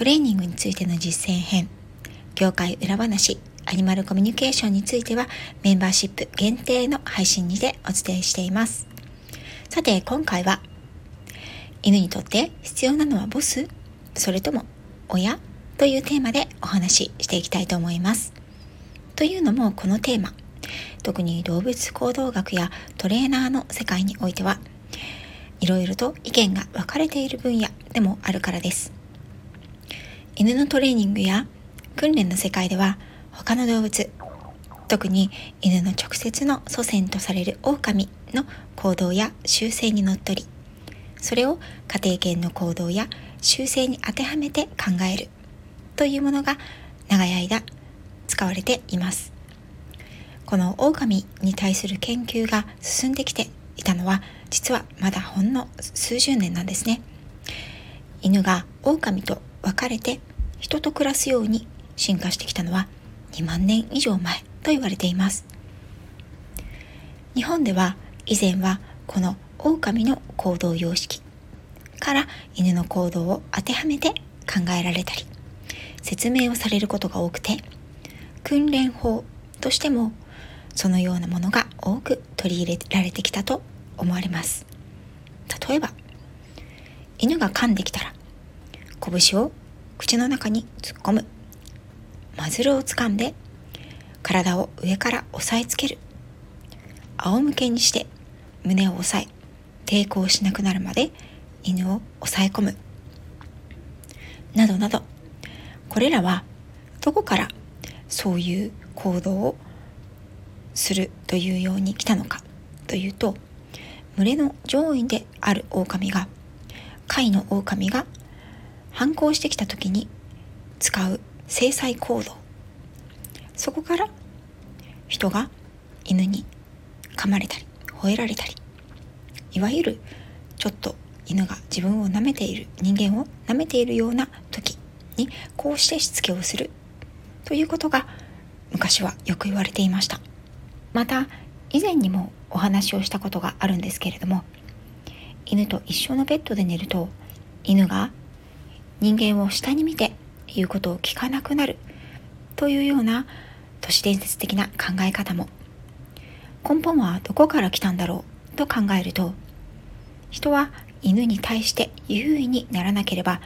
トレーニングについての実践編、業界裏話、アニマルコミュニケーションについてはメンバーシップ限定の配信にてお伝えしています。さて今回は犬にとって必要なのはボス？それとも親？というテーマでお話ししていきたいと思います。というのもこのテーマ特に動物行動学やトレーナーの世界においてはいろいろと意見が分かれている分野でもあるからです犬のトレーニングや訓練の世界では他の動物特に犬の直接の祖先とされる狼の行動や習性にのっとりそれを家庭犬の行動や習性に当てはめて考えるというものが長い間使われています。この狼に対する研究が進んできていたのは実はまだほんの数十年なんですね。犬が狼と分かれて人と暮らすように進化してきたのは2万年以上前と言われています。日本では以前はこの狼の行動様式から犬の行動を当てはめて考えられたり説明をされることが多くて訓練法としてもそのようなものが多く取り入れられてきたと思われます。例えば犬が噛んできたら拳を口の中に突っ込む。マズルを掴んで体を上から押さえつける。仰向けにして胸を押さえ抵抗しなくなるまで犬を抑え込む。などなど。これらはどこからそういう行動をするというように来たのか。というと群れの上位である狼が飼いの狼が反抗してきた時に使う制裁行動。そこから人が犬に噛まれたり吠えられたりいわゆるちょっと犬が自分を舐めている人間を舐めているような時にこうしてしつけをする。ということが昔はよく言われていました。また以前にもお話をしたことがあるんですけれども犬と一緒のベッドで寝ると犬が人間を下に見て言うことを聞かなくなる。というような都市伝説的な考え方も。根本はどこから来たんだろうと考えると人は犬に対して優位にならなければ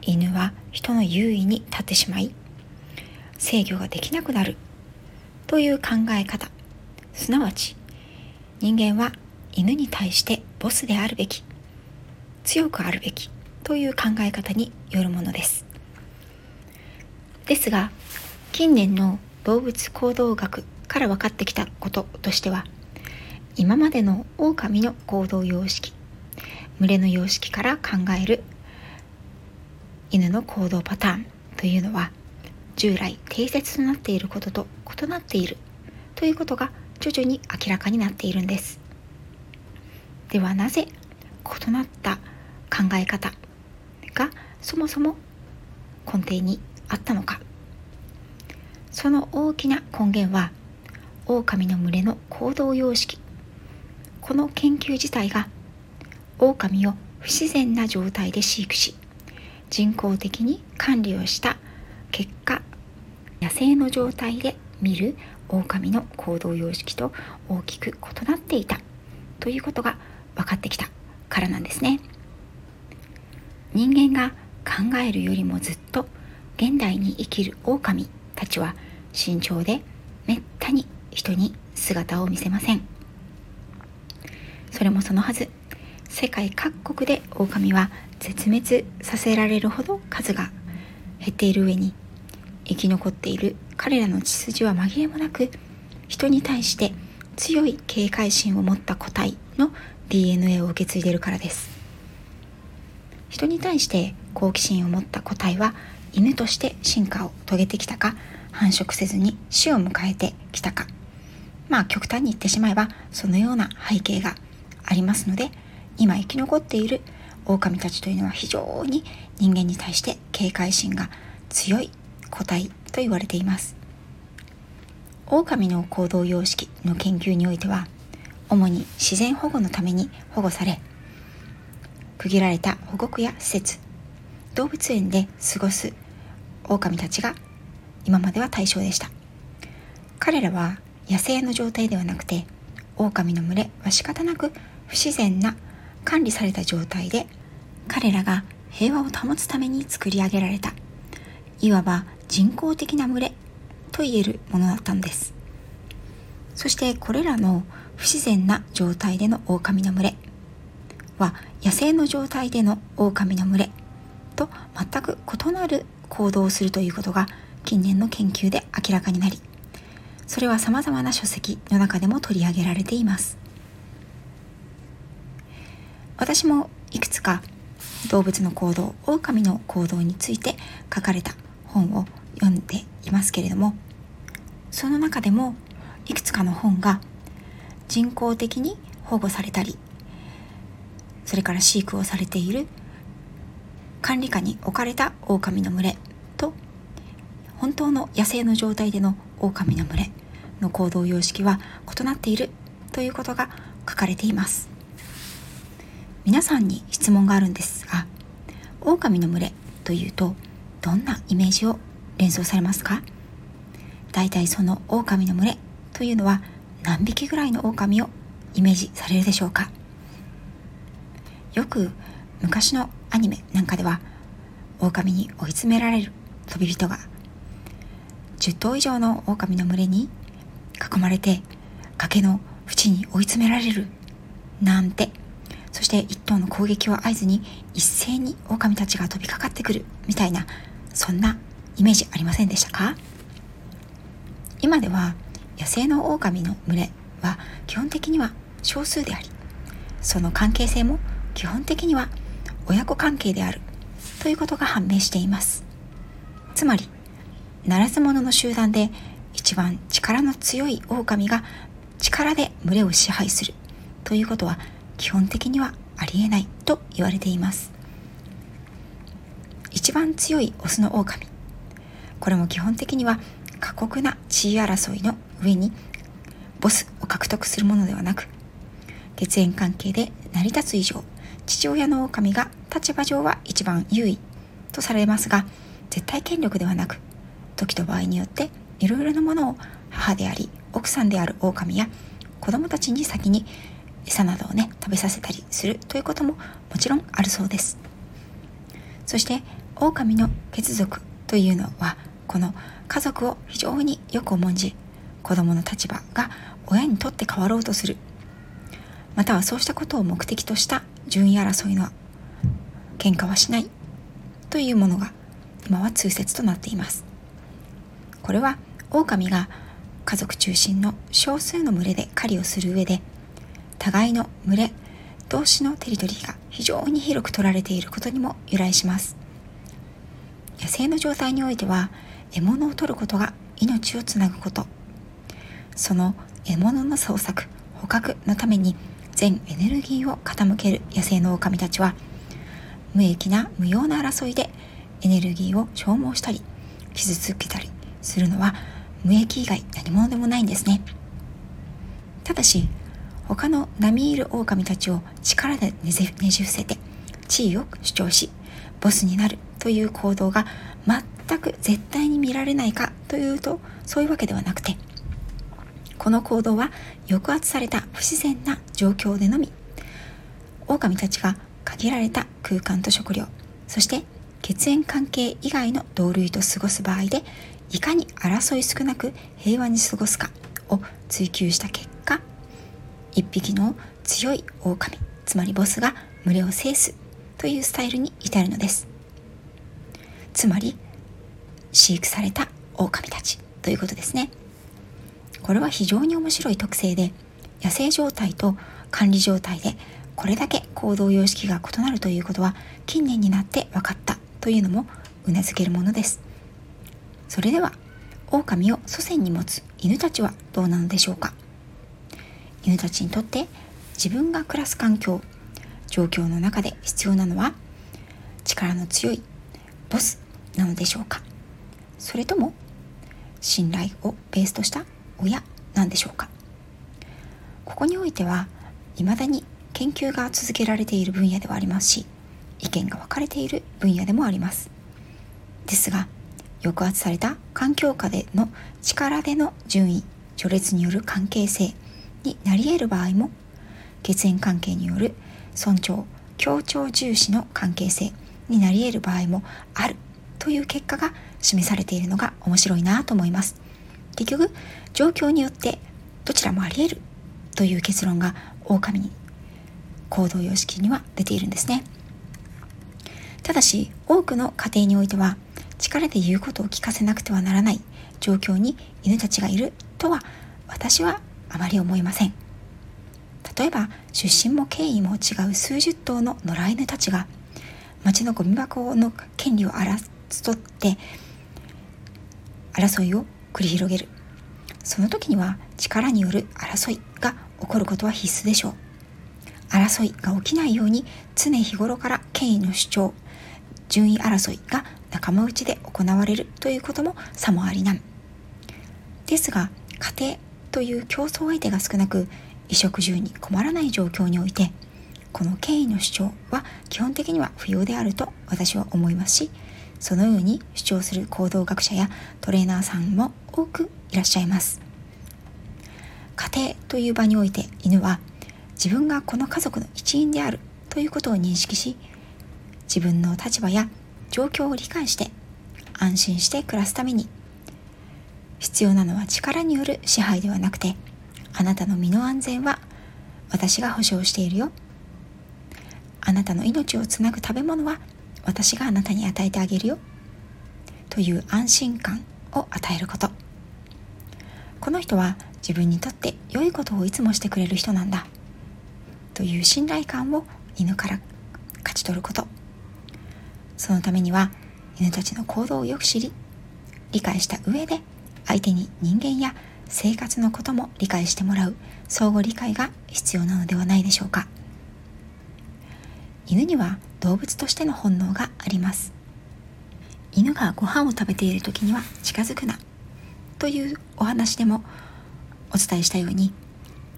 犬は人の優位に立ってしまい制御ができなくなる。という考え方。すなわち人間は犬に対してボスであるべき強くあるべきという考え方によるものです。ですが近年の動物行動学から分かってきたこととしては今までの狼の行動様式群れの様式から考える犬の行動パターンというのは従来定説となっていることと異なっているということが徐々に明らかになっているんです。ではなぜ異なった考え方がそもそも根底にあったのか。その大きな根源は狼の群れの行動様式。この研究自体が狼を不自然な状態で飼育し人工的に管理をした結果野生の状態で見る狼の行動様式と大きく異なっていたということが分かってきたからなんですね。人間が考えるよりもずっと現代に生きる狼たちは慎重でめったに人に姿を見せません。それもそのはず。世界各国で狼は絶滅させられるほど数が減っている上に生き残っている彼らの血筋は紛れもなく人に対して強い警戒心を持った個体の DNA を受け継いでいるからです。人に対して好奇心を持った個体は犬として進化を遂げてきたか繁殖せずに死を迎えてきたか。まあ極端に言ってしまえばそのような背景がありますので今生き残っている狼たちというのは非常に人間に対して警戒心が強い個体と言われています。狼の行動様式の研究においては主に自然保護のために保護され区切られた保護区や施設動物園で過ごす狼たちが今までは対象でした。彼らは野生の状態ではなくて狼の群れは仕方なく不自然な管理された状態で彼らが平和を保つために作り上げられた。いわば人工的な群れと言えるものだったのです。そしてこれらの不自然な状態での狼の群れは野生の状態での狼の群れと全く異なる行動をするということが近年の研究で明らかになりそれは様々な書籍の中でも取り上げられています。私もいくつか動物の行動狼の行動について書かれた本を読んでいますけれどもその中でもいくつかの本が人工的に保護されたりそれから飼育をされている。管理下に置かれた狼の群れ。と本当の野生の状態での狼の群れ。の行動様式は異なっている。ということが書かれています。皆さんに質問があるんですが狼の群れ。というとどんなイメージを連想されますか？大体その狼の群れ。というのは何匹ぐらいの狼をイメージされるでしょうか？よく昔のアニメなんかでは狼に追い詰められる飛び人が10頭以上の狼の群れに囲まれて崖の縁に追い詰められるなんてそして一頭の攻撃を合図に一斉に狼たちが飛びかかってくるみたいなそんなイメージありませんでしたか？今では野生の狼の群れは基本的には少数でありその関係性も基本的には親子関係であるということが判明しています。つまりならず者の集団で一番力の強い狼が力で群れを支配するということは基本的にはありえないと言われています。一番強いオスの狼これも基本的には過酷な地位争いの上にボスを獲得するものではなく血縁関係で成り立つ以上父親の狼が立場上は一番優位とされますが絶対権力ではなく時と場合によっていろいろなものを母であり奥さんである狼や子供たちに先に餌などをね食べさせたりするということももちろんあるそうです。そして狼の血族というのはこの家族を非常によく重んじ子供の立場が親にとって変わろうとする。またはそうしたことを目的とした順位争いの喧嘩はしないというものが今は通説となっています。これは狼が家族中心の少数の群れで狩りをする上で互いの群れ同士のテリトリーが非常に広く取られていることにも由来します。野生の状態においては獲物を取ることが命をつなぐこと。その獲物の捜索捕獲のために全エネルギーを傾ける野生の狼たちは無益な無用な争いでエネルギーを消耗したり傷つけたりするのは無益以外何者でもないんですね。ただし他の並みいる狼たちを力でねじ伏せて地位を主張しボスになるという行動が全く絶対に見られないかというとそういうわけではなくてこの行動は抑圧された不自然な状況でのみ狼たちが限られた空間と食料そして血縁関係以外の同類と過ごす場合でいかに争い少なく平和に過ごすかを追求した結果一匹の強い狼つまりボスが群れを制すというスタイルに至るのです。つまり飼育された狼たちということですね。これは非常に面白い特性で野生状態と管理状態でこれだけ行動様式が異なるということは近年になって分かったというのもうなずけるものです。それでは狼を祖先に持つ犬たちはどうなのでしょうか。犬たちにとって自分が暮らす環境状況の中で必要なのは力の強いボスなのでしょうか。それとも信頼をベースとした親なんでしょうか。ここにおいては未だに研究が続けられている分野ではありますし意見が分かれている分野でもあります。ですが抑圧された環境下での力での順位序列による関係性になり得る場合も血縁関係による尊重協調重視の関係性になり得る場合もあるという結果が示されているのが面白いなと思います。結局状況によってどちらもあり得るという結論が狼に行動様式には出ているんですね。ただし多くの家庭においては力で言うことを聞かせなくてはならない状況に犬たちがいるとは私はあまり思いません。例えば出身も経緯も違う数十頭の野良犬たちが町のゴミ箱の権利を争って争いを繰り広げる。その時には力による争いが起こることは必須でしょう。争いが起きないように常日頃から権威の主張順位争いが仲間内で行われるということもさもありなん。ですが家庭という競争相手が少なく衣食住に困らない状況においてこの権威の主張は基本的には不要であると私は思いますしそのように主張する行動学者やトレーナーさんも多くいらっしゃいます家庭という場において犬は自分がこの家族の一員であるということを認識し自分の立場や状況を理解して安心して暮らすために必要なのは力による支配ではなくてあなたの身の安全は私が保証しているよあなたの命をつなぐ食べ物は私があなたに与えてあげるよ。という安心感を与えること。この人は自分にとって良いことをいつもしてくれる人なんだ。という信頼感を犬から勝ち取ること。そのためには犬たちの行動をよく知り理解した上で相手に人間や生活のことも理解してもらう相互理解が必要なのではないでしょうか。犬には動物としての本能があります。犬がご飯を食べている時には近づくな。というお話でもお伝えしたように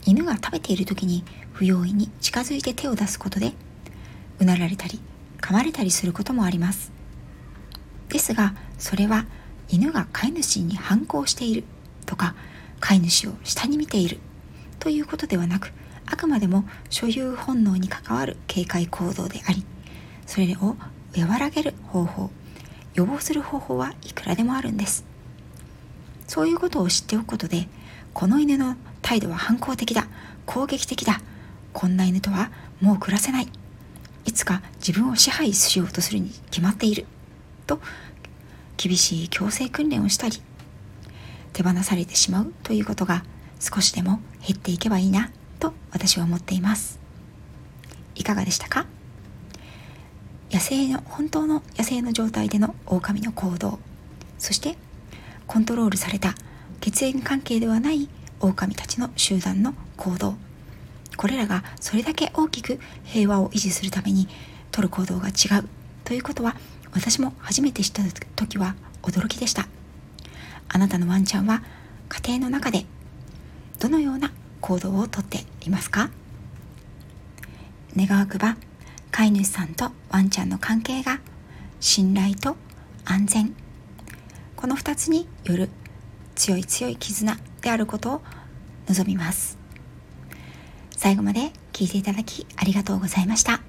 犬が食べている時に不用意に近づいて手を出すことでうなられたり噛まれたりすることもあります。ですがそれは犬が飼い主に反抗しているとか飼い主を下に見ているということではなくあくまでも所有本能に関わる警戒行動でありそれを和らげる方法。予防する方法はいくらでもあるんです。そういうことを知っておくことでこの犬の態度は反抗的だ。攻撃的だ。こんな犬とはもう暮らせない。いつか自分を支配しようとするに決まっている。と厳しい強制訓練をしたり手放されてしまうということが少しでも減っていけばいいな。と私は思っています。いかがでしたか？野生の本当の野生の状態での狼の行動。そしてコントロールされた血縁関係ではない狼たちの集団の行動。これらがそれだけ大きく平和を維持するために取る行動が違う。ということは私も初めて知った時は驚きでした。あなたのワンちゃんは家庭の中でどのような行動をとっていますか？願わくば飼い主さんとワンちゃんの関係が信頼と安全この2つによる強い強い絆であることを望みます最後まで聞いていただきありがとうございました。